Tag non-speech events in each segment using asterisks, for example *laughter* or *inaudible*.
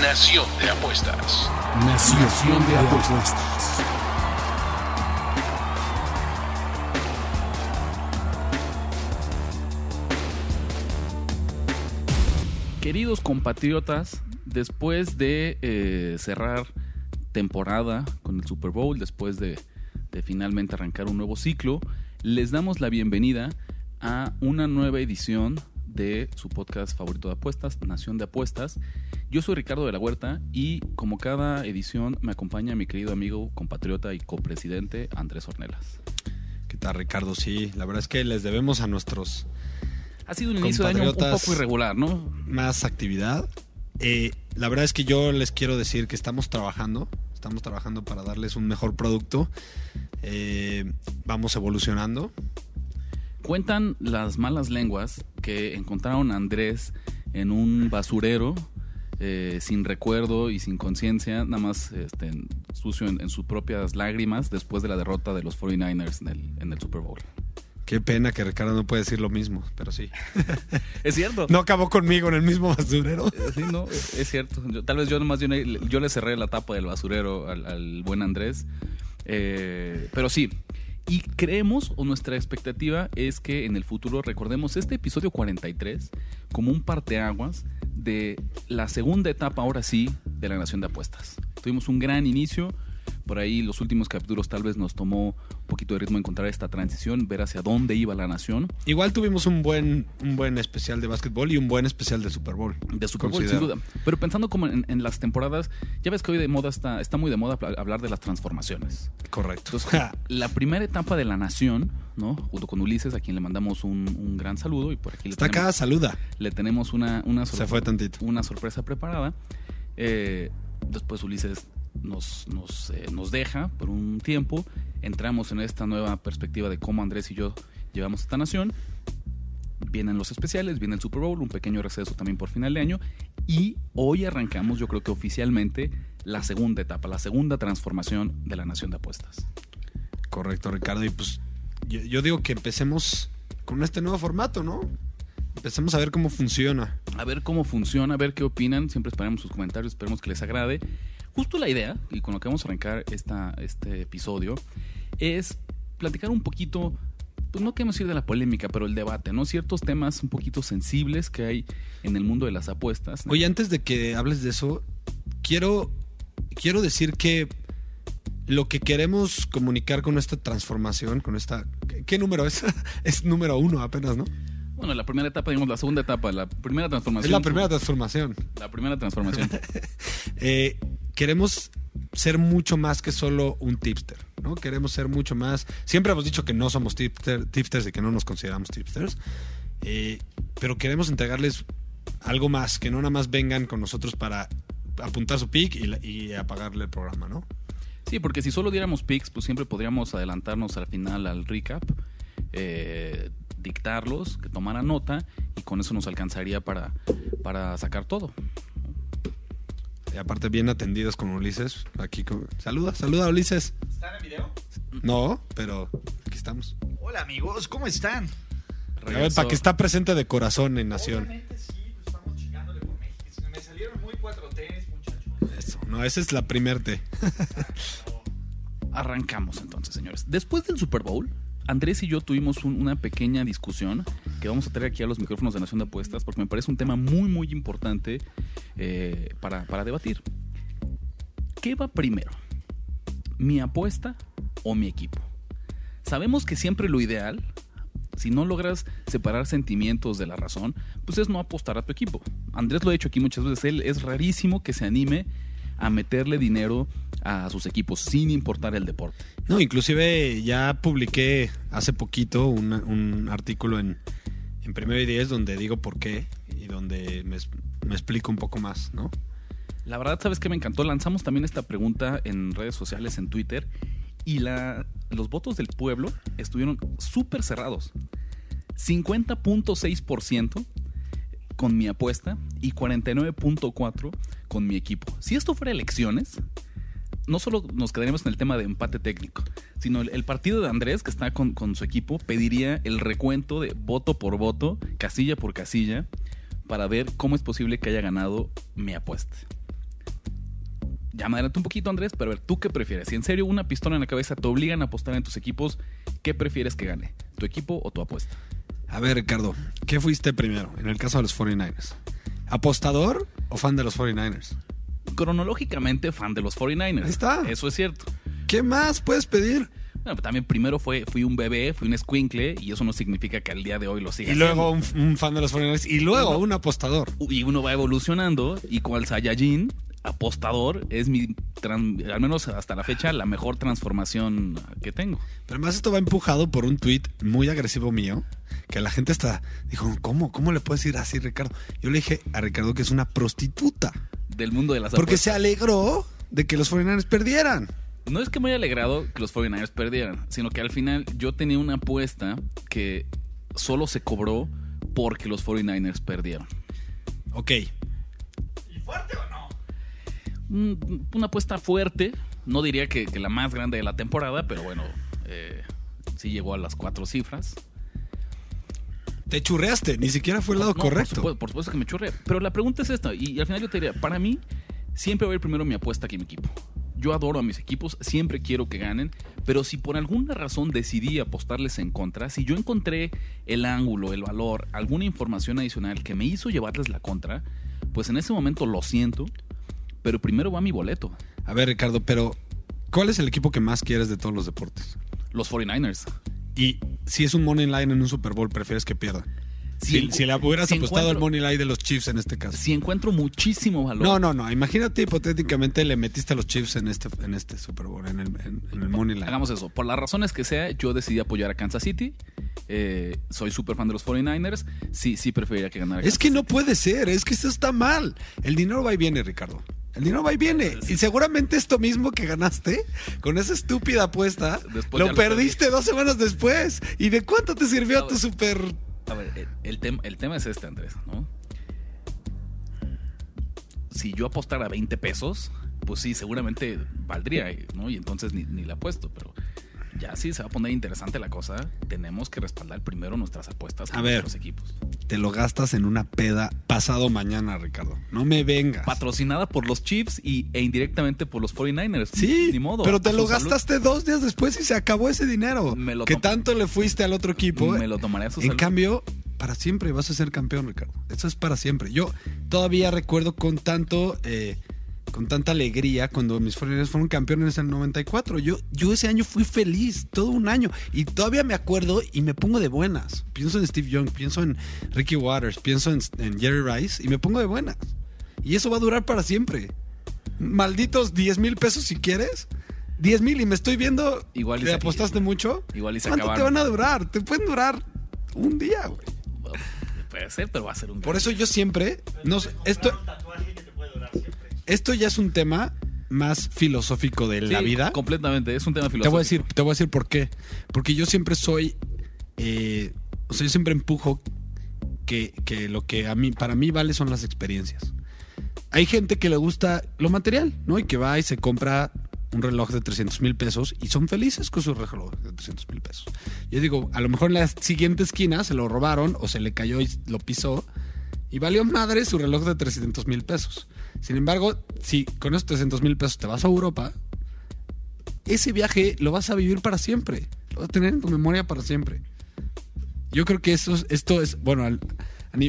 Nación de Apuestas. Nación de apuestas. Queridos compatriotas, después de eh, cerrar temporada con el Super Bowl, después de, de finalmente arrancar un nuevo ciclo, les damos la bienvenida a una nueva edición de su podcast favorito de apuestas, Nación de Apuestas. Yo soy Ricardo de la Huerta y como cada edición me acompaña mi querido amigo, compatriota y copresidente Andrés Ornelas. ¿Qué tal, Ricardo? Sí, la verdad es que les debemos a nuestros Ha sido un inicio de año un poco irregular, ¿no? más actividad. Eh, la verdad es que yo les quiero decir que estamos trabajando, estamos trabajando para darles un mejor producto. Eh, vamos evolucionando. Cuentan las malas lenguas que encontraron a Andrés en un basurero eh, sin recuerdo y sin conciencia, nada más este, sucio en, en sus propias lágrimas después de la derrota de los 49ers en el, en el Super Bowl. Qué pena que Ricardo no puede decir lo mismo, pero sí. *laughs* Es cierto. No acabó conmigo en el mismo basurero. Eh, Sí, no, es es cierto. Yo- tal vez yo nomás yo, le- yo le cerré la tapa del basurero al, al buen Andrés. Eh, pero sí. Y creemos, o nuestra expectativa es que en el futuro recordemos este episodio 43 como un parteaguas de la segunda etapa, ahora sí, de la Nación de Apuestas. Tuvimos un gran inicio. Por ahí los últimos capítulos tal vez nos tomó un poquito de ritmo encontrar esta transición, ver hacia dónde iba la nación. Igual tuvimos un buen, un buen especial de básquetbol y un buen especial de Super Bowl. De Super Bowl, sin duda. Pero pensando como en, en las temporadas, ya ves que hoy de moda está, está muy de moda hablar de las transformaciones. Correcto. Entonces, la primera etapa de la nación, ¿no? Junto con Ulises, a quien le mandamos un, un gran saludo y por aquí le Está acá, tenemos, saluda. le tenemos una, una, sor- Se fue tantito. una sorpresa preparada. Eh, después Ulises nos, nos, eh, nos deja por un tiempo. Entramos en esta nueva perspectiva de cómo Andrés y yo llevamos esta nación. Vienen los especiales, viene el Super Bowl, un pequeño receso también por final de año. Y hoy arrancamos, yo creo que oficialmente, la segunda etapa, la segunda transformación de la nación de apuestas. Correcto, Ricardo. Y pues yo, yo digo que empecemos con este nuevo formato, ¿no? Empecemos a ver cómo funciona. a ver cómo funciona, a ver qué opinan. Siempre esperamos sus comentarios, esperemos que les agrade. Justo la idea, y con lo que vamos a arrancar esta, este episodio, es platicar un poquito, pues no queremos ir de la polémica, pero el debate, ¿no? Ciertos temas un poquito sensibles que hay en el mundo de las apuestas. Oye, antes de que hables de eso, quiero, quiero decir que lo que queremos comunicar con esta transformación, con esta... ¿Qué, qué número es? *laughs* es número uno apenas, ¿no? Bueno, la primera etapa, digamos, la segunda etapa, la primera transformación. Es la primera transformación. La primera transformación. *laughs* Eh, queremos ser mucho más que solo un tipster, ¿no? Queremos ser mucho más. Siempre hemos dicho que no somos tipster- tipsters y que no nos consideramos tipsters, eh, pero queremos entregarles algo más, que no nada más vengan con nosotros para apuntar su pick y, y apagarle el programa, ¿no? Sí, porque si solo diéramos picks, pues siempre podríamos adelantarnos al final al recap, eh, dictarlos, que tomaran nota y con eso nos alcanzaría para, para sacar todo. Y aparte bien atendidos con Ulises. Aquí con- saluda, saluda Ulises. ¿Están en video? No, pero aquí estamos. Hola amigos, ¿cómo están? A ver, para que está presente de corazón en Nación. Obviamente sí, pues estamos chingándole por México. Si Me salieron muy 4Ts, muchachos. Eso. No, esa es la primer T. *laughs* Arrancamos entonces, señores. Después del Super Bowl, Andrés y yo tuvimos un- una pequeña discusión que vamos a traer aquí a los micrófonos de Nación de Apuestas porque me parece un tema muy, muy importante eh, para, para debatir. ¿Qué va primero? ¿Mi apuesta o mi equipo? Sabemos que siempre lo ideal, si no logras separar sentimientos de la razón, pues es no apostar a tu equipo. Andrés lo ha dicho aquí muchas veces, él es rarísimo que se anime a meterle dinero a sus equipos sin importar el deporte. No, inclusive ya publiqué hace poquito un, un artículo en, en Primero y Diez donde digo por qué y donde me, me explico un poco más, ¿no? La verdad, ¿sabes qué me encantó? Lanzamos también esta pregunta en redes sociales, en Twitter, y la, los votos del pueblo estuvieron súper cerrados. 50.6% con mi apuesta y 49.4% con mi equipo. Si esto fuera elecciones, no solo nos quedaríamos en el tema de empate técnico, sino el, el partido de Andrés, que está con, con su equipo, pediría el recuento de voto por voto, casilla por casilla, para ver cómo es posible que haya ganado mi apuesta. Ya me adelanto un poquito, Andrés, pero a ver, ¿tú qué prefieres? Si en serio una pistola en la cabeza te obligan a apostar en tus equipos, ¿qué prefieres que gane? ¿Tu equipo o tu apuesta? A ver, Ricardo, ¿qué fuiste primero en el caso de los 49ers? ¿Apostador o fan de los 49ers? Cronológicamente, fan de los 49ers. Ahí está. Eso es cierto. ¿Qué más puedes pedir? Bueno, también primero fue, fui un bebé, fui un escuincle, y eso no significa que al día de hoy lo siga Y luego un, un fan de los 49ers y luego un apostador. Y uno va evolucionando, y cual Saiyajin, apostador, es mi, al menos hasta la fecha, la mejor transformación que tengo. Pero además esto va empujado por un tweet muy agresivo mío, que la gente está, dijo, ¿cómo? ¿Cómo le puedes decir así, Ricardo? Yo le dije a Ricardo que es una prostituta, Del mundo de las porque se alegró de que los 49ers perdieran. No es que me haya alegrado que los 49ers perdieran, sino que al final yo tenía una apuesta que solo se cobró porque los 49ers perdieron. Ok, ¿Y fuerte o no? Mm, Una apuesta fuerte, no diría que, que la más grande de la temporada, pero bueno, eh, sí llegó a las cuatro cifras. Te churreaste, ni siquiera fue el lado No, correcto. Por supuesto, por supuesto que me churré. Pero la pregunta es esta, y, y al final yo te diría, para mí, siempre va a ir primero mi apuesta que mi equipo. Yo adoro a mis equipos, siempre quiero que ganen, pero si por alguna razón decidí apostarles en contra, si yo encontré el ángulo, el valor, alguna información adicional que me hizo llevarles la contra, pues en ese momento lo siento, pero primero va mi boleto, A ver, Ricardo, pero ¿cuál es el equipo que más quieres de todos los deportes? los 49ers. Y si es un money line en un Super Bowl, prefieres que pierda. Si, encu- si le hubieras si apostado al money line de los Chiefs en este caso. Si encuentro muchísimo valor. No, no, no. Imagínate hipotéticamente le metiste a los Chiefs en este, en este Super Bowl, en el, en- en el money line. Hagamos eso. Por las razones que sea, yo decidí apoyar a Kansas City. Eh, soy súper fan de los 49ers. Sí, sí preferiría que ganara. Es que no puede ser, es que esto está mal. El dinero va y viene, Ricardo. El dinero va y viene. Y seguramente esto mismo que ganaste con esa estúpida apuesta, Después lo lo perdiste dos semanas después. ¿Y de cuánto te sirvió A tu super... A ver, el, el tem- el tema es este, Andrés, ¿no? Si yo apostara 20 pesos, pues sí, seguramente valdría, ¿no? Y entonces ni, ni la apuesto, pero ya sí se va a poner interesante la cosa. Tenemos que respaldar primero nuestras apuestas A ver. nuestros equipos. Te lo gastas en una peda pasado mañana, Ricardo. No me vengas. Patrocinada por los Chiefs y, e indirectamente por los 49ers. Sí, ni modo. pero te lo salud. gastaste dos días después y se acabó ese dinero. Me lo que tanto le fuiste al otro equipo. Me lo tomaré a su En salud. cambio, para siempre vas a ser campeón, Ricardo. Eso es para siempre. Yo todavía recuerdo con tanto, eh, con tanta alegría cuando mis 49ers fueron campeones en el 94. Yo, yo ese año fui feliz, todo un año. Y todavía me acuerdo y me pongo de buenas. Pienso en Steve Young, pienso en Ricky Waters, pienso en, en Jerry Rice y me pongo de buenas. Y eso va a durar para siempre. Malditos 10 mil pesos si quieres. 10 mil y me estoy viendo. Igual y ¿Te apostaste mucho? igual y se ¿Cuánto te van a durar? Te pueden durar un día, güey. Puede ser, pero va a ser un. Por eso yo siempre. No, esto, esto ya es un tema más filosófico de la vida. Completamente, es un tema Te filosófico. voy a decir, te voy a decir por qué. Porque yo siempre soy. eh, o sea, yo siempre empujo que, que lo que a mí, para mí vale son las experiencias. Hay gente que le gusta lo material, ¿no? Y que va y se compra un reloj de 300 mil pesos y son felices con su reloj de 300 mil pesos. Yo digo, a lo mejor en la siguiente esquina se lo robaron o se le cayó y lo pisó y valió madre su reloj de 300 mil pesos. Sin embargo, si con esos 300 mil pesos te vas a Europa, ese viaje lo vas a vivir para siempre. Lo vas a tener en tu memoria para siempre. Yo creo que eso, es- esto es, bueno, al-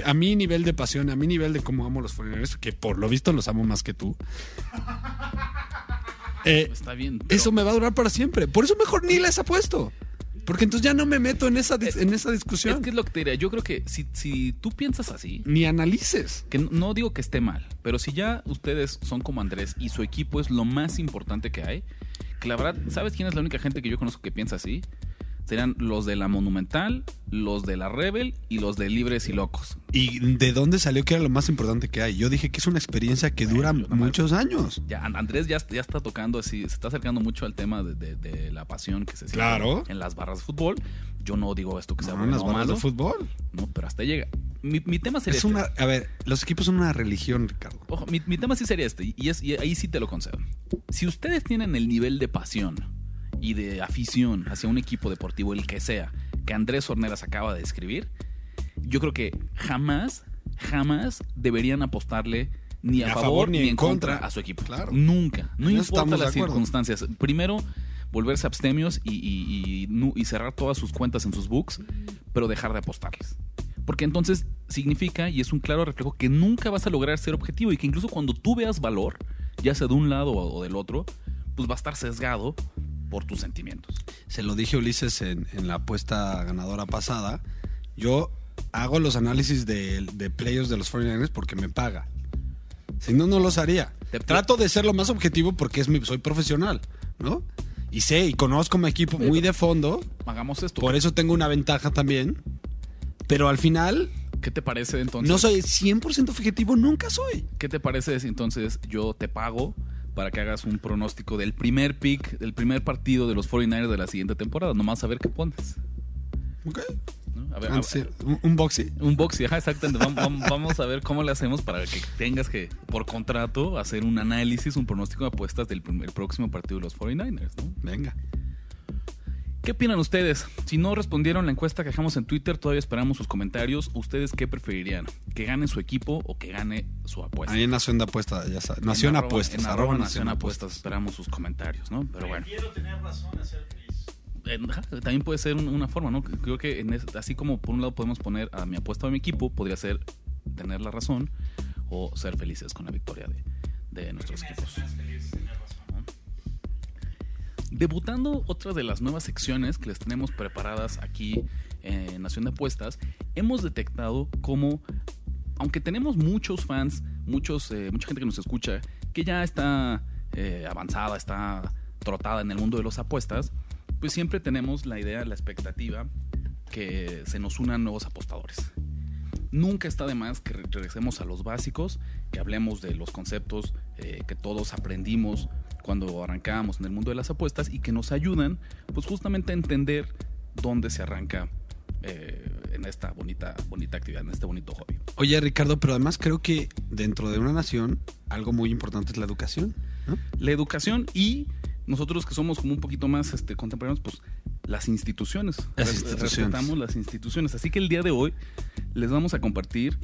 a, mi nivel de pasión, a mi nivel de cómo amo a los foreigners, que por lo visto los amo más que tú. *laughs* eh, Está bien. pero- eso me va a durar para siempre. Por eso mejor ni les apuesto. Porque entonces ya no me meto en esa, dis- en esa discusión. Es que es lo que te diría. Yo creo que si, si tú piensas así, Ni analices. que no- no digo que esté mal, pero si ya ustedes son como Andrés y su equipo es lo más importante que hay, que la verdad, ¿sabes quién es la única gente que yo conozco que piensa así? Serían los de la Monumental, los de la Rebel y los de Libres y Locos. ¿Y de dónde salió que era lo más importante que hay? Yo dije que es una experiencia que dura muchos años. Ya, An- Andrés ya, ya está tocando así, se está acercando mucho al tema de, de- de la pasión que se siente Claro. en las barras de fútbol. Yo no digo esto que sea No, bueno las barras malo, de fútbol. no, pero hasta llega. Mi, mi tema sería Es este. una, a ver, los equipos son una religión, Ricardo. Ojo, mi, mi tema sí sería este, y, es, y ahí sí te lo concedo. Si ustedes tienen el nivel de pasión y de afición hacia un equipo deportivo, el que sea, que Andrés Horneras acaba de describir, yo creo que jamás, jamás deberían apostarle ni a, favor, ni en contra, a su equipo. Claro. Nunca. No eso importa las circunstancias. Primero, volverse abstemios y, y- y y cerrar todas sus cuentas en sus books, pero dejar de apostarles. Porque entonces significa, y es un claro reflejo, que nunca vas a lograr ser objetivo y que incluso cuando tú veas valor, ya sea de un lado o del otro, pues va a estar sesgado por tus sentimientos. Se lo dije a Ulises en, en la apuesta ganadora pasada. Yo hago los análisis de, de players de los 49ers porque me paga. Si no, no los haría. Trato de ser lo más objetivo porque es mi, soy profesional, ¿no? Y sé y conozco mi equipo muy de fondo. Hagamos esto. Por eso tengo una ventaja también. Pero al final, ¿Qué te parece entonces? no soy 100% objetivo, nunca soy. ¿Qué te parece entonces yo te pago para que hagas un pronóstico del primer pick, del primer partido de los 49ers de la siguiente temporada? Nomás a ver qué pones. Ok. ¿no? A ver, a- Antes, sí, un, un boxy. Un boxy, ajá, exactamente. Vam- vam- Vamos a ver cómo le hacemos para que tengas que, por contrato, hacer un análisis, un pronóstico de apuestas del primer- próximo partido de los 49ers, ¿no? Venga. ¿Qué opinan ustedes? Si no respondieron la encuesta que dejamos en Twitter, todavía esperamos sus comentarios. ¿Ustedes qué preferirían? ¿Que gane su equipo o que gane su apuesta? Ahí en Nación de Apuestas, ya sabes. Nación En arroba- Apuestas. En arroba arroba Nación Nación Apuestas esperamos sus comentarios, ¿no? Pero bueno. Quiero tener razón a ser feliz. Eh, También puede ser un- una forma, ¿no? Creo que en es- así como por un lado podemos poner a mi apuesta a mi equipo, podría ser tener la razón o ser felices con la victoria de, de nuestros equipos. Debutando otra de las nuevas secciones que les tenemos preparadas aquí en Nación de Apuestas, hemos detectado cómo, aunque tenemos muchos fans, muchos, eh, mucha gente que nos escucha, que ya está eh, avanzada, está trotada en el mundo de las apuestas, pues siempre tenemos la idea, la expectativa que se nos unan nuevos apostadores. Nunca está de más que re- regresemos a los básicos, que hablemos de los conceptos eh, que todos aprendimos cuando arrancábamos en el mundo de las apuestas y que nos ayudan, pues justamente a entender dónde se arranca eh, en esta bonita, bonita actividad, en este bonito hobby. Oye, Ricardo, pero además creo que dentro de una nación algo muy importante es la educación. ¿no? La educación y nosotros que somos como un poquito más este, contemporáneos, pues las instituciones. Las Res- instituciones. Respetamos las instituciones. Así que el día de hoy les vamos a compartir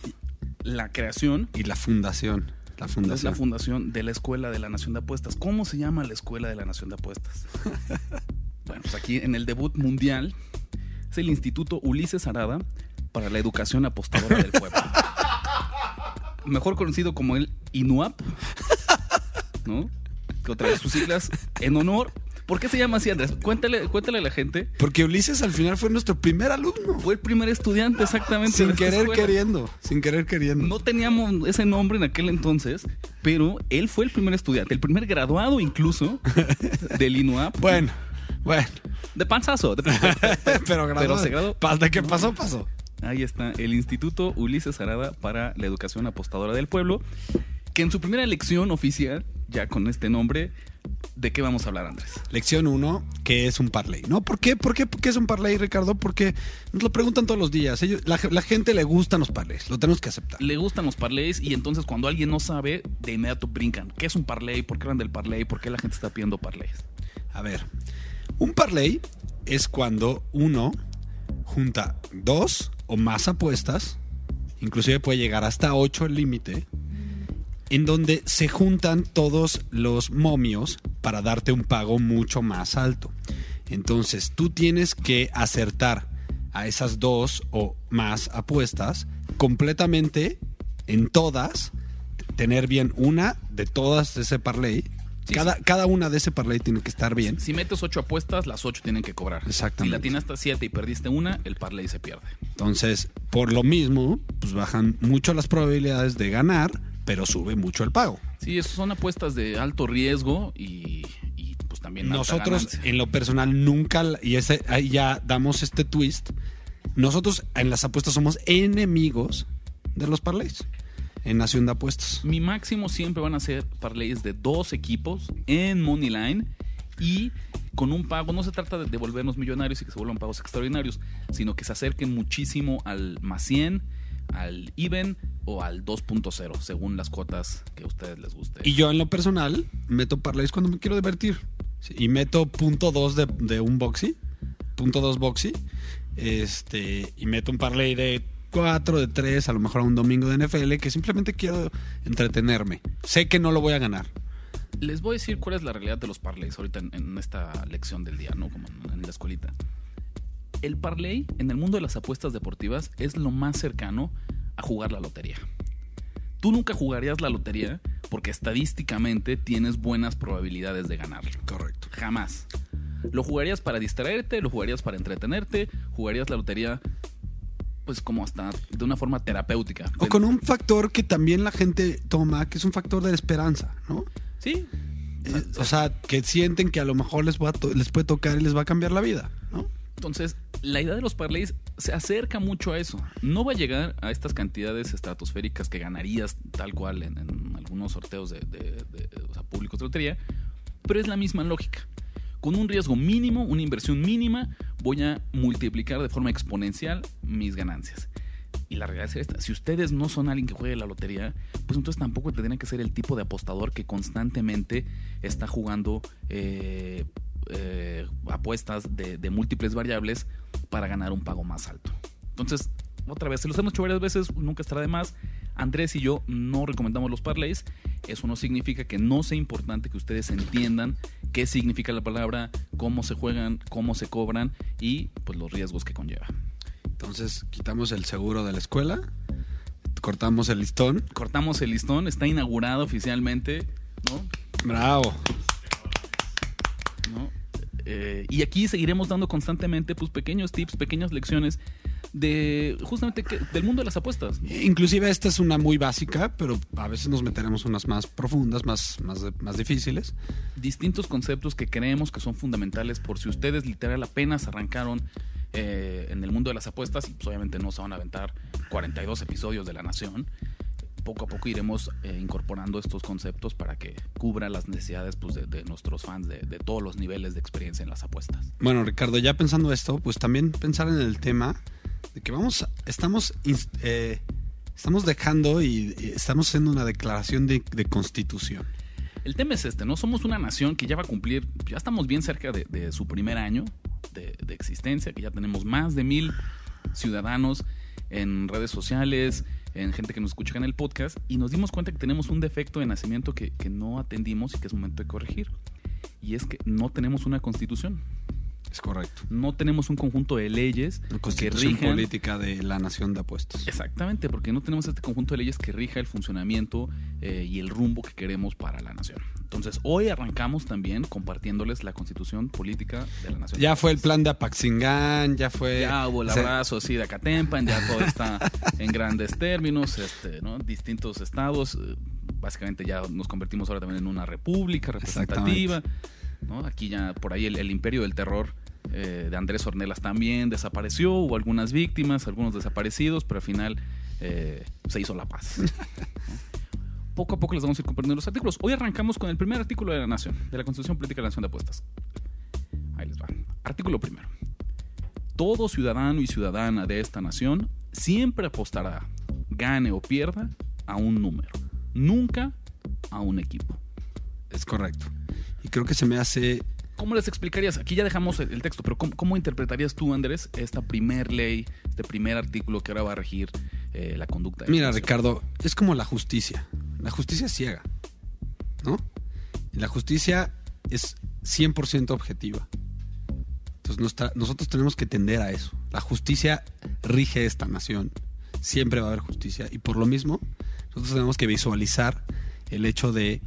la creación Y la fundación. La Es la fundación. fundación de la Escuela de la Nación de Apuestas. ¿Cómo se llama la Escuela de la Nación de Apuestas? *laughs* bueno, pues aquí en el debut mundial es el Instituto Ulises Arada para la Educación Apostadora del Pueblo. *laughs* Mejor conocido como el INUAP, ¿no? Que otra vez sus siglas en honor. ¿Por qué se llama así, Andrés? Cuéntale, cuéntale a la gente. Porque Ulises al final fue nuestro primer alumno. Fue el primer estudiante exactamente. Sin querer escuela. queriendo. Sin querer queriendo. No teníamos ese nombre en aquel entonces, pero él fue el primer estudiante, el primer graduado incluso *laughs* del INUAP. Bueno, bueno. De panzazo. de- *laughs* pero graduado. Pero se graduó. Pa- ¿De qué pasó? Pasó. Ahí está, el Instituto Ulises Arada para la Educación Apostadora del Pueblo, que en su primera lección oficial, ya con este nombre, ¿de qué vamos a hablar, Andrés? Lección 1, ¿qué es un parlay? ¿No? ¿Por qué? ¿Por qué, ¿Por qué es un parlay, Ricardo? Porque nos lo preguntan todos los días. Ellos, la, la gente le gustan los parlays, lo tenemos que aceptar. Le gustan los parlays y entonces cuando alguien no sabe, de inmediato brincan. ¿Qué es un parlay? ¿Por qué hablan del parlay? ¿Por qué la gente está pidiendo parlays? A ver, un parlay es cuando uno junta dos o más apuestas, inclusive puede llegar hasta ocho el límite, en donde se juntan todos los momios para darte un pago mucho más alto. Entonces tú tienes que acertar a esas dos o más apuestas completamente en todas, tener bien una de todas ese parlay. Sí, cada, cada una de ese parlay tiene que estar bien. Si metes ocho apuestas, las ocho tienen que cobrar. Exactamente. Si la tienes hasta siete y perdiste una, el parlay se pierde. Entonces, por lo mismo, pues bajan mucho las probabilidades de ganar, pero sube mucho el pago. Sí, eso son apuestas de alto riesgo y, y, pues también Nosotros, en lo personal, nunca, y ese, ahí ya damos este twist. Nosotros en las apuestas somos enemigos de los parlays en Nación de Apuestas. Mi máximo siempre van a ser parlays de dos equipos en Moneyline y con un pago. No se trata de devolvernos millonarios y que se vuelvan pagos extraordinarios, sino que se acerquen muchísimo al más 100, al even o al 2.0, según las cuotas que a ustedes les guste. Y yo en lo personal meto parlays cuando me quiero divertir. Sí, Y meto punto dos de, de un boxy, punto dos boxy, este, y meto un parlay de cuatro, de tres, a lo mejor a un domingo de NFL, que simplemente quiero entretenerme. Sé que no lo voy a ganar. Les voy a decir cuál es la realidad de los parlays ahorita en, en esta lección del día, ¿no? Como en, en la escuelita. El parlay en el mundo de las apuestas deportivas es lo más cercano a jugar la lotería. Tú nunca jugarías la lotería porque estadísticamente tienes buenas probabilidades de ganarlo. Correcto. Jamás. Lo jugarías para distraerte, lo jugarías para entretenerte, jugarías la lotería pues como hasta de una forma terapéutica. O con un factor que también la gente toma, que es un factor de la esperanza, ¿no? Sí, Eh, o sea, que sienten que a lo mejor les, va les puede tocar y les va a cambiar la vida. Entonces, la idea de los parlays se acerca mucho a eso. No va a llegar a estas cantidades estratosféricas que ganarías tal cual en, algunos sorteos de, de- públicos de lotería, pero es la misma lógica. Con un riesgo mínimo, una inversión mínima, voy a multiplicar de forma exponencial mis ganancias. Y la realidad es esta, si ustedes no son alguien que juegue la lotería, pues entonces tampoco tendrían que ser el tipo de apostador que constantemente está jugando eh, eh, apuestas de, de múltiples variables para ganar un pago más alto. Entonces, otra vez, se los hemos hecho varias veces, nunca estará de más. Andrés y yo no recomendamos los parlays. Eso no significa que no sea importante que ustedes entiendan qué significa la palabra, cómo se juegan, cómo se cobran y pues los riesgos que conlleva. Entonces quitamos el seguro de la escuela, cortamos el listón. Cortamos el listón, está inaugurado oficialmente, ¿no? Bravo. Eh, y aquí seguiremos dando constantemente pues, pequeños tips, pequeñas lecciones de justamente que- del mundo de las apuestas. Inclusive esta es una muy básica, pero a veces nos meteremos unas más profundas, más, más, más difíciles. Distintos conceptos que creemos que son fundamentales por si ustedes literal apenas arrancaron eh, en el mundo de las apuestas y pues, obviamente no se van a aventar 42 episodios de La Nación. Poco a poco iremos eh, incorporando estos conceptos para que cubra las necesidades pues, de, de nuestros fans de, de todos los niveles de experiencia en las apuestas. Bueno, Ricardo, ya pensando esto, pues también pensar en el tema de que vamos, estamos, eh, estamos dejando y, estamos haciendo una declaración de, de constitución. El tema es este, ¿no? Somos una nación que ya va a cumplir, ya estamos bien cerca de, de su primer año de, de existencia, que ya tenemos más de mil ciudadanos en redes sociales, en gente que nos escucha en el podcast, y nos dimos cuenta que tenemos un defecto de nacimiento que, que no atendimos y que es momento de corregir. Y es que no tenemos una constitución, Es correcto. no tenemos un conjunto de leyes que política de la nación de apuestas. Exactamente, porque no tenemos este conjunto de leyes que rija el funcionamiento eh, y el rumbo que queremos para la nación. Entonces, hoy arrancamos también compartiéndoles la constitución política de la nación. Ya fue el plan de Apaxingán, ya fue... Ya hubo el abrazo así de Acatempan, ya todo está *laughs* en grandes términos, este, ¿no? distintos estados. eh, Básicamente ya nos convertimos ahora también en una república representativa. ¿no? Aquí ya por ahí el, el imperio del terror eh, de Andrés Ornelas también desapareció, hubo algunas víctimas, algunos desaparecidos, pero al final eh, se hizo la paz. *laughs* Poco a poco les vamos a ir compartiendo los artículos. Hoy arrancamos con el primer artículo de la Nación, de la Constitución Política de la Nación de Apuestas. Ahí les va. Artículo primero. Todo ciudadano y ciudadana de esta nación siempre apostará, gane o pierda, a un número. Nunca a un equipo. Es correcto. Y creo que se me hace... ¿Cómo les explicarías? Aquí ya dejamos el, el texto, pero ¿cómo, cómo interpretarías tú, Andrés, esta primer ley, este primer artículo que ahora va a regir eh, la conducta? Mira? Ricardo, es como la justicia. La justicia es ciega, ¿no? Y la justicia es 100% objetiva. Entonces nuestra- nosotros tenemos que tender a eso. La justicia rige esta nación. Siempre va a haber justicia. Y por lo mismo, nosotros tenemos que visualizar el hecho de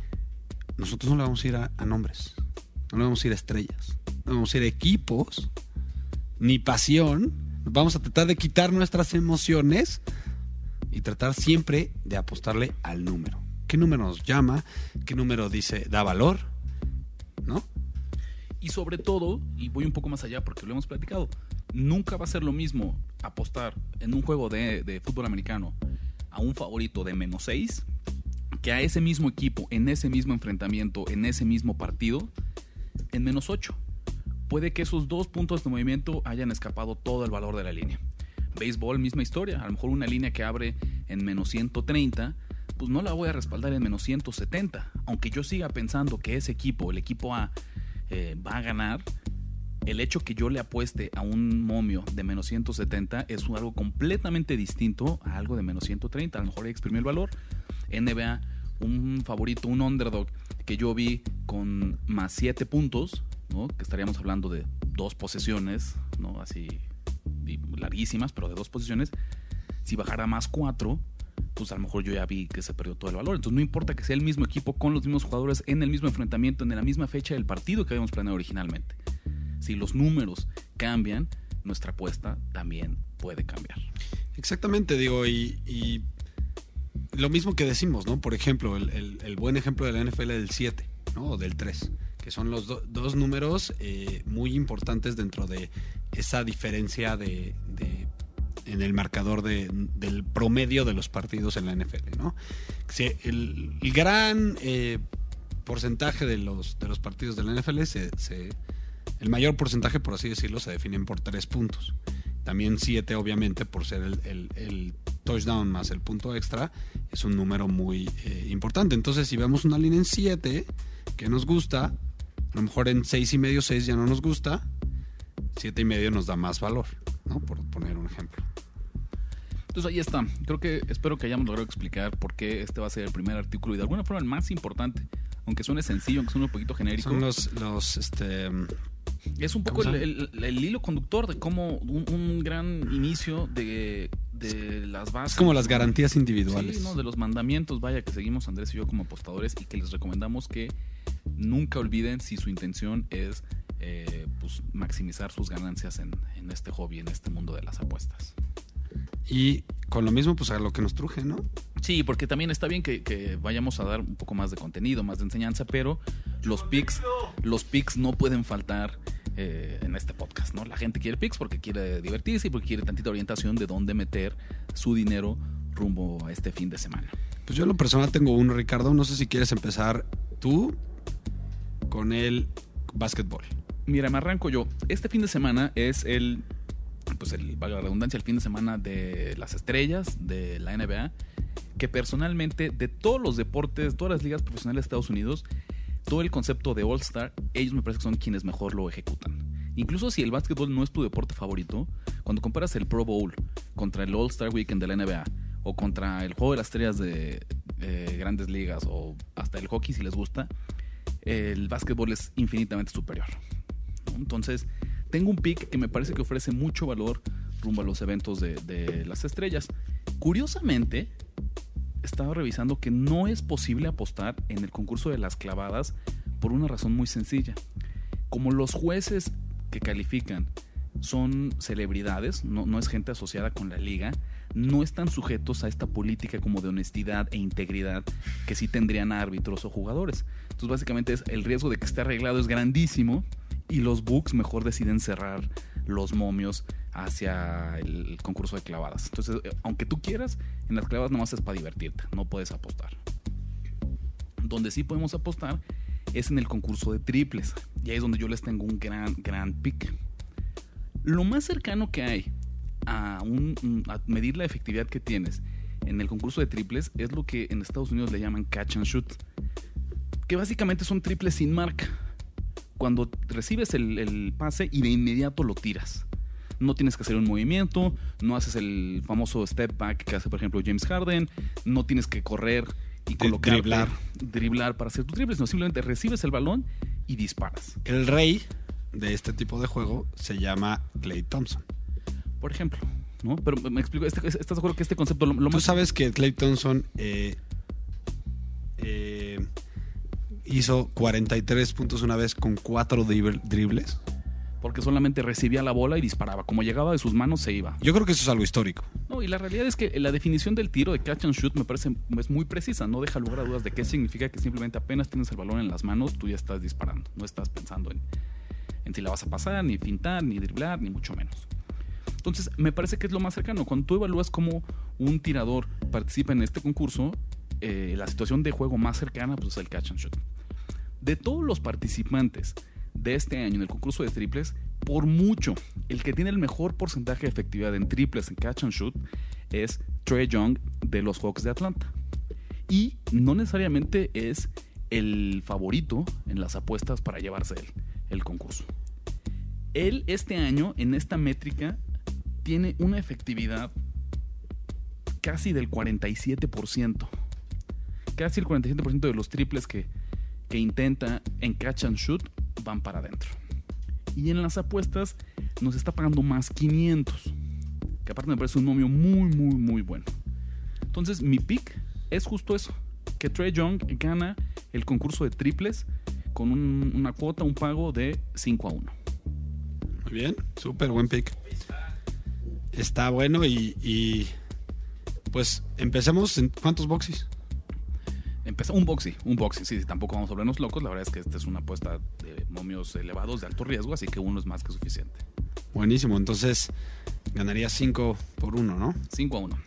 nosotros no le vamos a ir a, a nombres, no vamos a ir a estrellas, no vamos a ir a equipos, ni pasión. Vamos a tratar de quitar nuestras emociones y tratar siempre de apostarle al número. ¿Qué número nos llama? ¿Qué número dice da valor? ¿No? Y sobre todo, y voy un poco más allá porque lo hemos platicado, nunca va a ser lo mismo apostar en un juego de, de fútbol americano a un favorito de menos 6 que a ese mismo equipo, en ese mismo enfrentamiento, en ese mismo partido, en menos 8. Puede que esos dos puntos de movimiento hayan escapado todo el valor de la línea. Béisbol, misma historia. A lo mejor una línea que abre en menos 130, pues no la voy a respaldar en menos 170. Aunque yo siga pensando que ese equipo, el equipo A, eh, va a ganar, el hecho que yo le apueste a un momio de menos 170 es algo completamente distinto a algo de menos 130. A lo mejor exprimió el valor. NBA, un favorito, un underdog que yo vi con más 7 puntos, ¿no? que estaríamos hablando de dos posesiones, ¿no? así larguísimas, pero de dos posiciones. Si bajara más 4, pues a lo mejor yo ya vi que se perdió todo el valor. Entonces no importa que sea el mismo equipo con los mismos jugadores en el mismo enfrentamiento, en la misma fecha del partido que habíamos planeado originalmente. Si los números cambian, nuestra apuesta también puede cambiar. Exactamente, digo, y lo mismo que decimos, ¿no? Por ejemplo, el, buen ejemplo de la NFL del 7, ¿no? O del 3, que son los do- dos números eh, muy importantes dentro de esa diferencia de, en el marcador de- del promedio de los partidos en la NFL, ¿no? El gran eh, porcentaje de los, de los partidos de la NFL se, se- el mayor porcentaje, por así decirlo, se definen por tres puntos. También siete, obviamente, por ser el, el- el touchdown más el punto extra, es un número muy eh, importante. Entonces, si vemos una línea en 7 que nos gusta, a lo mejor en seis y medio, 6 ya no nos gusta, siete y medio nos da más valor, ¿no? Por poner un ejemplo. Entonces ahí está. Creo que espero que hayamos logrado explicar por qué este va a ser el primer artículo y de alguna forma el más importante. Aunque suene sencillo, aunque suene un poquito genérico. Son los, los este, Es un poco ¿Cómo el, se el- el hilo conductor de cómo un, un gran inicio de, de las bases. es como las garantías individuales. Sí, ¿no? de los mandamientos, vaya, que seguimos Andrés y yo como apostadores y que les recomendamos que nunca olviden si su intención es eh, pues, maximizar sus ganancias en, en este hobby, en este mundo de las apuestas. Y con lo mismo, pues a lo que nos truje, ¿no? Sí, porque también está bien que, que vayamos a dar un poco más de contenido, más de enseñanza, pero los picks, los picks no pueden faltar eh, en este podcast, ¿no? La gente quiere picks porque quiere divertirse y porque quiere tantita orientación de dónde meter su dinero rumbo a este fin de semana. Pues yo en lo personal tengo uno, Ricardo. No sé si quieres empezar tú con el básquetbol. Mira, me arranco yo. Este fin de semana es el, pues el, valga la redundancia, el fin de semana de las estrellas de la NBA, que personalmente de todos los deportes, todas las ligas profesionales de Estados Unidos, todo el concepto de All Star, ellos me parece que son quienes mejor lo ejecutan. Incluso si el básquetbol no es tu deporte favorito, cuando comparas el Pro Bowl contra el All Star Weekend de la NBA o contra el juego de las estrellas de eh, grandes ligas o hasta el hockey si les gusta, el básquetbol es infinitamente superior. Entonces, tengo un pick que me parece que ofrece mucho valor rumbo a los eventos de, de las estrellas. Curiosamente, estaba revisando que no es posible apostar en el concurso de las clavadas por una razón muy sencilla. Como los jueces que califican son celebridades, no, no es gente asociada con la liga, no están sujetos a esta política como de honestidad e integridad que sí tendrían árbitros o jugadores. Entonces básicamente es el riesgo de que esté arreglado es grandísimo y los books mejor deciden cerrar los momios hacia el concurso de clavadas. Entonces, eh, aunque tú quieras, en las clavadas nomás es para divertirte, no puedes apostar. Donde sí podemos apostar es en el concurso de triples. Y ahí es donde yo les tengo un gran, gran pick. Lo más cercano que hay a, un, a medir la efectividad que tienes en el concurso de triples es lo que en Estados Unidos le llaman catch and shoot. Que básicamente son triples sin marca. Cuando recibes el, el pase y de inmediato lo tiras. No tienes que hacer un movimiento, no haces el famoso step back que hace, por ejemplo, James Harden, no tienes que correr y colocar driblar. driblar para hacer tu triple, sino simplemente recibes el balón y disparas. El rey de este tipo de juego se llama Clay Thompson. Por ejemplo, ¿no? Pero me explico, este- ¿estás de acuerdo que este concepto lo, lo Tú más sabes que Clay Thompson eh, eh, hizo 43 puntos una vez con cuatro dribl- dribles. porque solamente recibía la bola y disparaba, como llegaba de sus manos se iba. Yo creo que eso es algo histórico. No, y la realidad es que la definición del tiro de catch and shoot me parece es muy precisa, no deja lugar a dudas de qué significa que simplemente apenas tienes el balón en las manos, tú ya estás disparando, no estás pensando en, si la vas a pasar, ni fintar, ni driblar, ni mucho menos. Entonces, me parece que es lo más cercano. Cuando tú evalúas cómo un tirador participa en este concurso, eh, la situación de juego más cercana pues, es el catch and shoot. De todos los participantes de este año en el concurso de triples, por mucho, el que tiene el mejor porcentaje de efectividad en triples en catch and shoot es Trey Young de los Hawks de Atlanta. Y no necesariamente es el favorito en las apuestas para llevarse el, el concurso. Él este año en esta métrica tiene una efectividad casi del 47%. Casi el 47% de los triples que, que intenta en catch and shoot van para adentro. Y en las apuestas nos está pagando más 500. Que aparte me parece un momio muy, muy, muy bueno. Entonces mi pick es justo eso. Que Trey Young gana el concurso de triples con un- una cuota, un pago de 5 a 1. Muy bien, súper buen pick. Está bueno y, y, pues empecemos. En, ¿Cuántos boxes? Empezó un boxy, un boxy, sí, sí, tampoco vamos a volvernos locos. La verdad es que esta es una apuesta de momios elevados de alto riesgo, así que uno es más que suficiente. Buenísimo, entonces ganaría 5 por 1, ¿no? 5 a 1.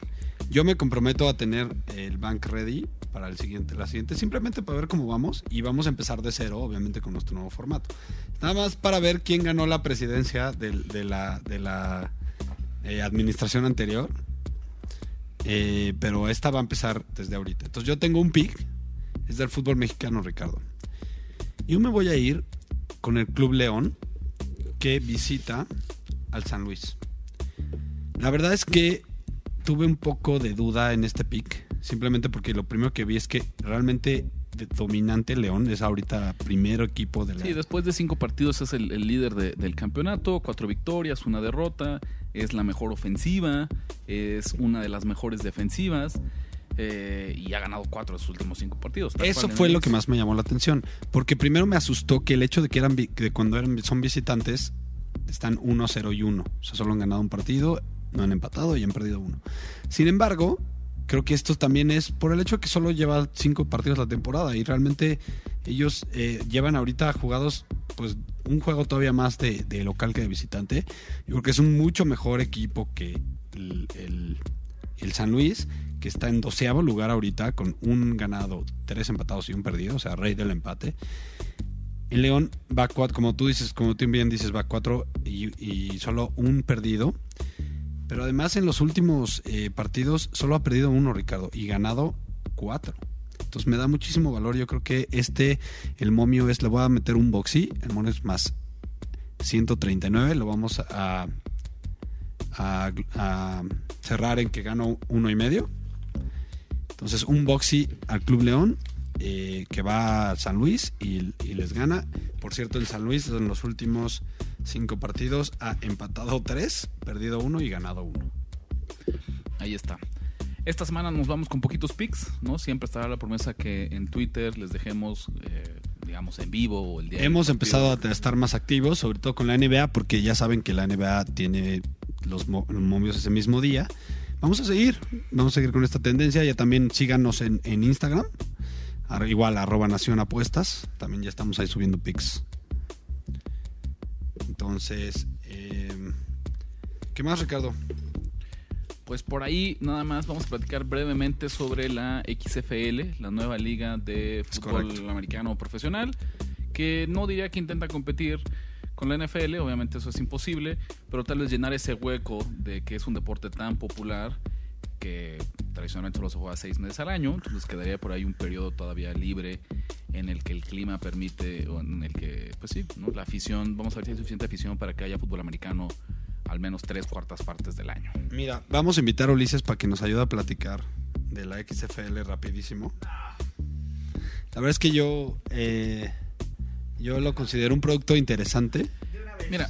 Yo me comprometo a tener el bank ready para el siguiente, la siguiente, simplemente para ver cómo vamos y vamos a empezar de cero, obviamente con nuestro nuevo formato. Nada más para ver quién ganó la presidencia del- de, la, de la eh, administración anterior. Eh, pero esta va a empezar desde ahorita. Entonces yo tengo un pick, es del fútbol mexicano, Ricardo. Yo me voy a ir con el Club León que visita al San Luis. La verdad es que tuve un poco de duda en este pick, simplemente porque lo primero que vi es que realmente de dominante León es ahorita primer equipo de la Sí, después de cinco partidos es el, el líder de- del campeonato, cuatro victorias, una derrota, es la mejor ofensiva, es una de las mejores defensivas eh, y ha ganado cuatro de sus últimos cinco partidos. Eso fue lo que más me llamó la atención, porque primero me asustó que el hecho de que eran que cuando eran, son visitantes están 1-0 y 1, o sea, solo han ganado un partido, no han empatado y han perdido uno. Sin embargo, creo que esto también es por el hecho de que solo lleva cinco partidos la temporada y realmente ellos eh, llevan ahorita jugados pues un juego todavía más de, local que de visitante. Yo creo que es un mucho mejor equipo que el, San Luis, que está en doceavo lugar ahorita con un ganado, tres empatados y un perdido, o sea, rey del empate. El León va cuatro, como tú dices, como tú bien dices, va cuatro y solo un perdido. Pero además en los últimos eh, partidos solo ha perdido uno, Ricardo, y ganado cuatro. Entonces me da muchísimo valor. Yo creo que este, el momio es, le voy a meter un boxy, el momio es más 139, lo vamos a, cerrar en que gano uno y medio. Entonces un boxy al Club León eh, que va a San Luis y, y les gana. Por cierto, en San Luis en los últimos cinco partidos ha empatado tres, perdido uno y ganado uno. Ahí está. Esta semana nos vamos con poquitos picks, ¿no? Siempre estará la promesa que en Twitter les dejemos, eh, digamos, en vivo o el día. Hemos empezado a estar más activos, sobre todo con la NBA, porque ya saben que la NBA tiene los mo- los momios ese mismo día. Vamos a seguir, vamos a seguir con esta tendencia. Ya también síganos en, en Instagram, igual arroba Nación Apuestas. También ya estamos ahí subiendo pics. Entonces, eh, ¿qué más, Ricardo? Pues por ahí nada más vamos a platicar brevemente sobre la XFL, la nueva liga de fútbol americano profesional, que no diría que intenta competir con la NFL, obviamente eso es imposible, pero tal vez llenar ese hueco de que es un deporte tan popular que tradicionalmente solo se juega seis meses al año, entonces quedaría por ahí un periodo todavía libre en el que el clima permite, o en el que, pues sí, ¿no? la afición, vamos a ver si hay suficiente afición para que haya fútbol americano al menos tres cuartas partes del año. Mira, vamos a invitar a Ulises para que nos ayude a platicar de la XFL rapidísimo. La verdad es que yo, eh, yo lo considero un producto interesante. Mira.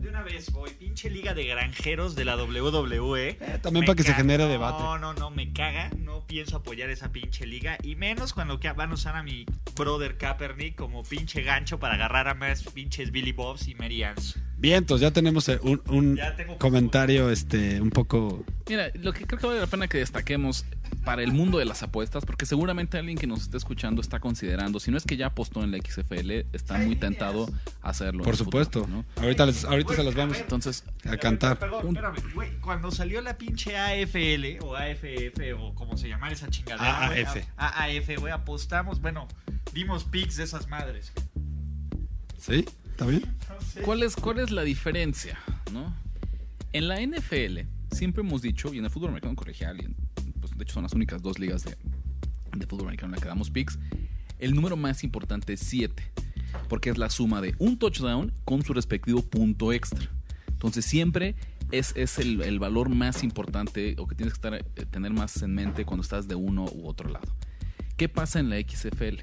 De una vez voy. Pinche liga de granjeros de la WWE. Eh, también Me para que se genere debate. No, no, no, me caga. No pienso apoyar esa pinche liga. Y menos cuando van a usar a mi brother Kaepernick como pinche gancho para agarrar a más pinches Billy Bobs y Mary Ann's. Bien, entonces ya tenemos eh, un, un Ya tengo- comentario este un poco Mira, lo que creo que vale la pena que destaquemos para el mundo de las apuestas, porque seguramente alguien que nos esté escuchando está considerando, si no es que ya apostó en la XFL, está muy tentado a hacerlo. por supuesto. futuro, ¿no? Ahorita les, ahorita se las vamos Entonces, a cantar. Perdón, espérame, güey. Cuando salió la pinche AFL o AFF o como se llamara esa chingadera. AAF. a- AAF, güey, apostamos, bueno, dimos pics de esas madres. ¿Sí? ¿Está bien? ¿cuál es, ¿cuál es la diferencia? ¿no? En la NFL siempre hemos dicho, y en el fútbol americano colegial, y en- pues, de hecho son las únicas dos ligas de, fútbol americano en las que damos picks, el número más importante es 7, porque es la suma de un touchdown con su respectivo punto extra. Entonces siempre es, es el, el valor más importante o que tienes que estar, eh, tener más en mente cuando estás de uno u otro lado. ¿Qué pasa en la XFL?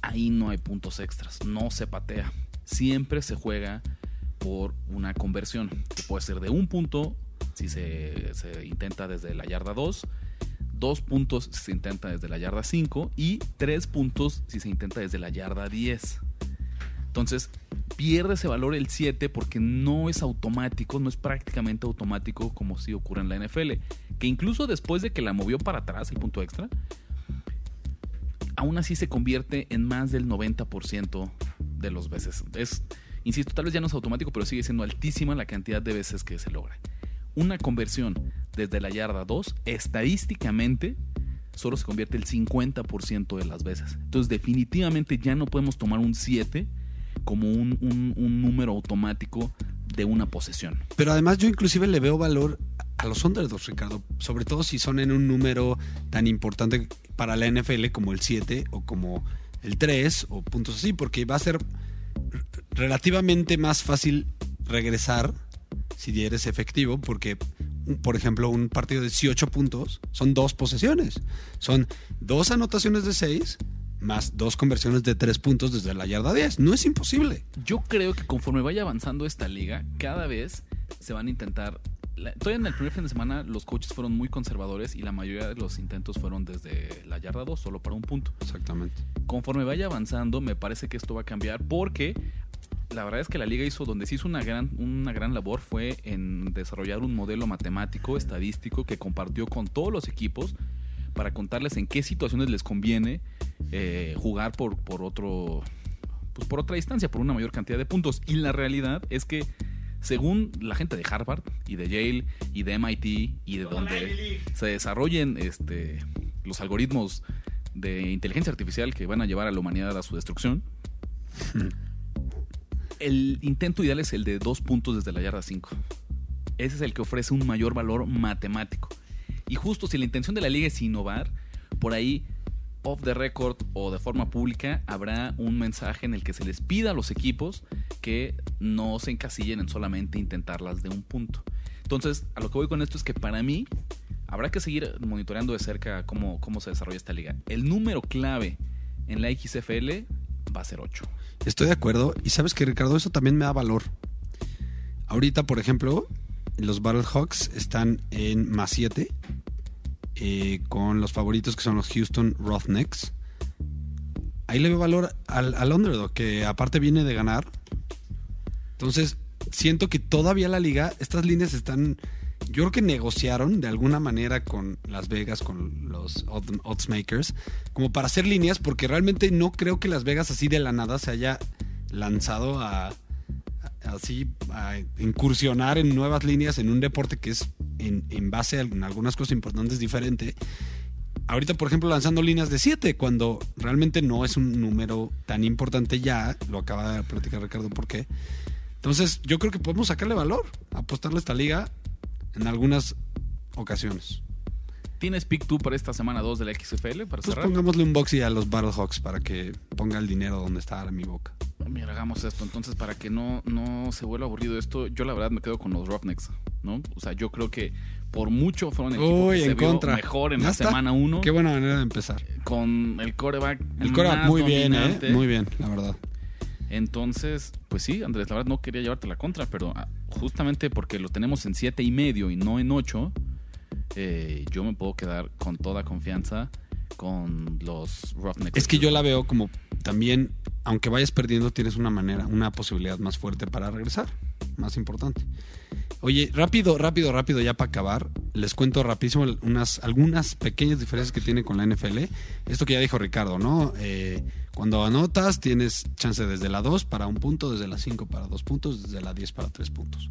Ahí no hay puntos extras, no se patea. Siempre se juega por una conversión, que puede ser de un punto si se, intenta desde la yarda 2, dos puntos si se intenta desde la yarda 5 y tres puntos si se intenta desde la yarda 10. Entonces, pierde ese valor el 7 porque no es automático, no es prácticamente automático como si ocurre en la NFL. Que incluso después de que la movió para atrás, el punto extra, aún así se convierte en más del 90% de los veces. Es, insisto, tal vez ya no es automático, pero sigue siendo altísima la cantidad de veces que se logra. Una conversión desde la yarda 2, estadísticamente, solo se convierte el 50% de las veces. Entonces, definitivamente ya no podemos tomar un 7 como un, un- número automático de una posesión. Pero además yo inclusive le veo valor a los underdogs, Ricardo. Sobre todo si son en un número tan importante para la NFL como el 7 o como el 3 o puntos así, porque va a ser relativamente más fácil regresar si eres efectivo, porque, por ejemplo, un partido de 18 puntos son dos posesiones. Son dos anotaciones de 6 más dos conversiones de 3 puntos desde la yarda 10. No es imposible. Yo creo que conforme vaya avanzando esta liga, cada vez se van a intentar. La- todavía en el primer fin de semana los coaches fueron muy conservadores y la mayoría de los intentos fueron desde la yarda 2, solo para un punto. Exactamente. Conforme vaya avanzando, me parece que esto va a cambiar porque la verdad es que la liga hizo, donde se hizo una gran, una gran labor fue en desarrollar un modelo matemático, estadístico, que compartió con todos los equipos para contarles en qué situaciones les conviene eh, jugar por, por otro pues por otra distancia, por una mayor cantidad de puntos. Y la realidad es que según la gente de Harvard y de Yale y de MIT y de donde se desarrollen este, los algoritmos de inteligencia artificial que van a llevar a la humanidad a su destrucción, *laughs* el intento ideal es el de dos puntos desde la yarda 5. Ese es el que ofrece un mayor valor matemático. Y justo si la intención de la liga es innovar, por ahí, off the record o de forma pública, habrá un mensaje en el que se les pida a los equipos que no se encasillen en solamente intentarlas de un punto. Entonces, a lo que voy con esto es que para mí habrá que seguir monitoreando de cerca cómo, cómo se desarrolla esta liga. El número clave en la XFL va a ser 8. Estoy de acuerdo. Y sabes que, Ricardo, eso también me da valor. Ahorita, por ejemplo, los Battlehawks están en más 7 con los favoritos que son los Houston Roughnecks. Ahí le veo valor al, al underdog, que aparte viene de ganar. Entonces, siento que todavía la liga, estas líneas están. Yo creo que negociaron de alguna manera con Las Vegas, con los odd- odds makers, como para hacer líneas, porque realmente no creo que Las Vegas así de la nada se haya lanzado a- así incursionar en nuevas líneas en un deporte que es en, base a algunas cosas importantes diferente. Ahorita, por ejemplo, lanzando líneas de 7, cuando realmente no es un número tan importante ya, lo acaba de platicar Ricardo, ¿por qué? Entonces, yo creo que podemos sacarle valor, apostarle a esta liga en algunas ocasiones. ¿Tienes pick tú para esta semana 2 de la XFL para Pues cerrar? pongámosle un boxy a los Battlehawks para que ponga el dinero donde está ahora mi boca. Mira, hagamos esto. Entonces, para que no, no se vuelva aburrido esto, yo la verdad me quedo con los Roughnecks, ¿no? O sea, yo creo que por mucho fueron el equipo Uy, que se en vio contra. mejor en la está. semana 1 Qué buena manera de empezar. con el coreback. El coreback muy bien. ¿eh? Muy bien, la verdad. Entonces, pues sí, Andrés, la verdad no quería llevarte la contra, pero ah, justamente porque lo tenemos en siete y medio y no en 8, yo me puedo quedar con toda confianza con los Roughnecks. Es que yo la veo como también, aunque vayas perdiendo, tienes una manera, una posibilidad más fuerte para regresar. más importante. Oye, rápido, rápido, rápido, ya para acabar, les cuento rapidísimo unas, algunas pequeñas diferencias que tiene con la NFL. Esto que ya dijo Ricardo, ¿no? Eh, cuando anotas, tienes chance desde la 2 para un punto, desde la 5 para dos puntos, desde la 10 para tres puntos.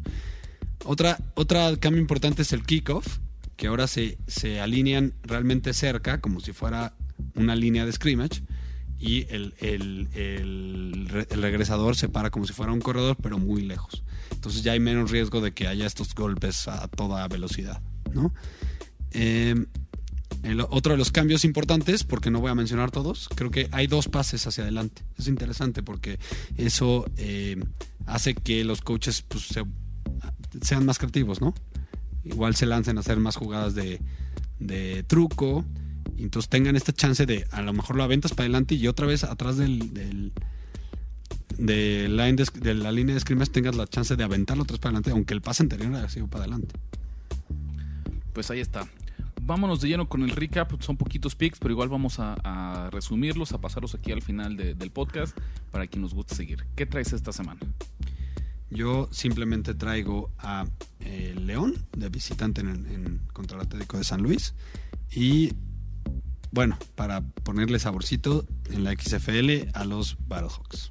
Otra, otra cambio importante es el kickoff, que ahora se, se alinean realmente cerca, como si fuera una línea de scrimmage, y el, el, el, re- el regresador se para como si fuera un corredor, pero muy lejos. Entonces ya hay menos riesgo de que haya estos golpes a toda velocidad, ¿no? El otro de los cambios importantes, porque no voy a mencionar todos, creo que hay dos pases hacia adelante. Es interesante porque eso eh, hace que los coaches pues, se- sean más creativos, ¿no? Igual se lancen a hacer más jugadas de, truco. Entonces tengan esta chance de a lo mejor lo aventas para adelante y otra vez atrás del, del- de, la línea de scrimmage tengas la chance de aventarlo vez para adelante, aunque el pase anterior haya sido para adelante. Pues ahí está. Vámonos de lleno con el recap. Son poquitos picks, pero igual vamos a, resumirlos, a pasarlos aquí al final de- del podcast para quien nos guste seguir. ¿Qué traes esta semana? Yo simplemente traigo a eh, León de visitante en, en contra el Atlético de San Luis y bueno, para ponerle saborcito en la XFL a los Battlehawks.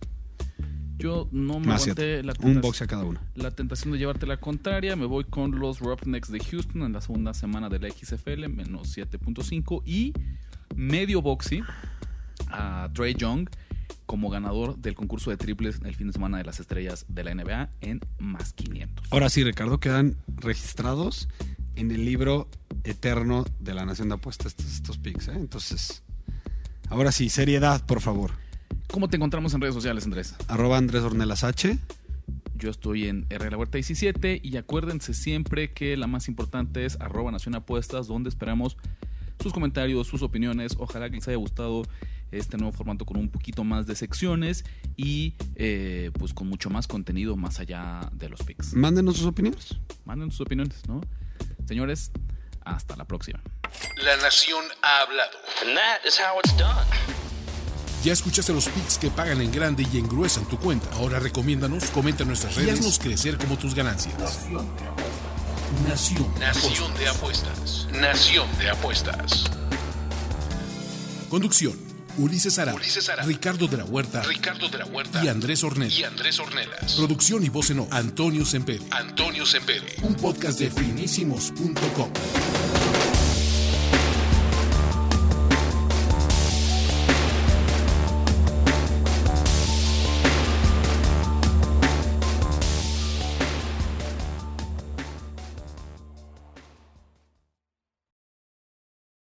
Yo no me Más aguanté la, Un tentación- boxe a cada uno. la tentación de llevarte la contraria. Me voy con los Roughnecks de Houston en la segunda semana de la XFL, menos 7.5. Y medio boxy a Trey Young como ganador del concurso de triples el fin de semana de las estrellas de la NBA en más 500. Ahora sí, Ricardo, quedan registrados en el libro eterno de la Nación de Apuestas estos, estos picks. ¿eh? Entonces, ahora sí, seriedad, por favor. ¿Cómo te encontramos en redes sociales, Andrés? Arroba Andrés Ornelas H. Yo estoy en R La Huerta 17 y acuérdense siempre que la más importante es arroba Nación Apuestas, donde esperamos sus comentarios, sus opiniones. Ojalá que les haya gustado este nuevo formato con un poquito más de secciones y eh, pues con mucho más contenido más allá de los pics. Mándenos sus opiniones. Manden sus opiniones, ¿no? Señores, hasta la próxima. La nación ha hablado. And that is how it's done. Ya escuchaste los picks que pagan en grande y engruesan tu cuenta. Ahora recomiéndanos, comenta en nuestras redes y haznos crecer como tus ganancias. Nación. Nación de apuestas. Nación de apuestas. Conducción. Ulises Ara. Ricardo de la Huerta Ricardo de la Huerta y Andrés Ornella. y Andrés Ornelas. Producción y voz en off, Antonio Sempere. Antonio Sempere. Un podcast de finísimos.com.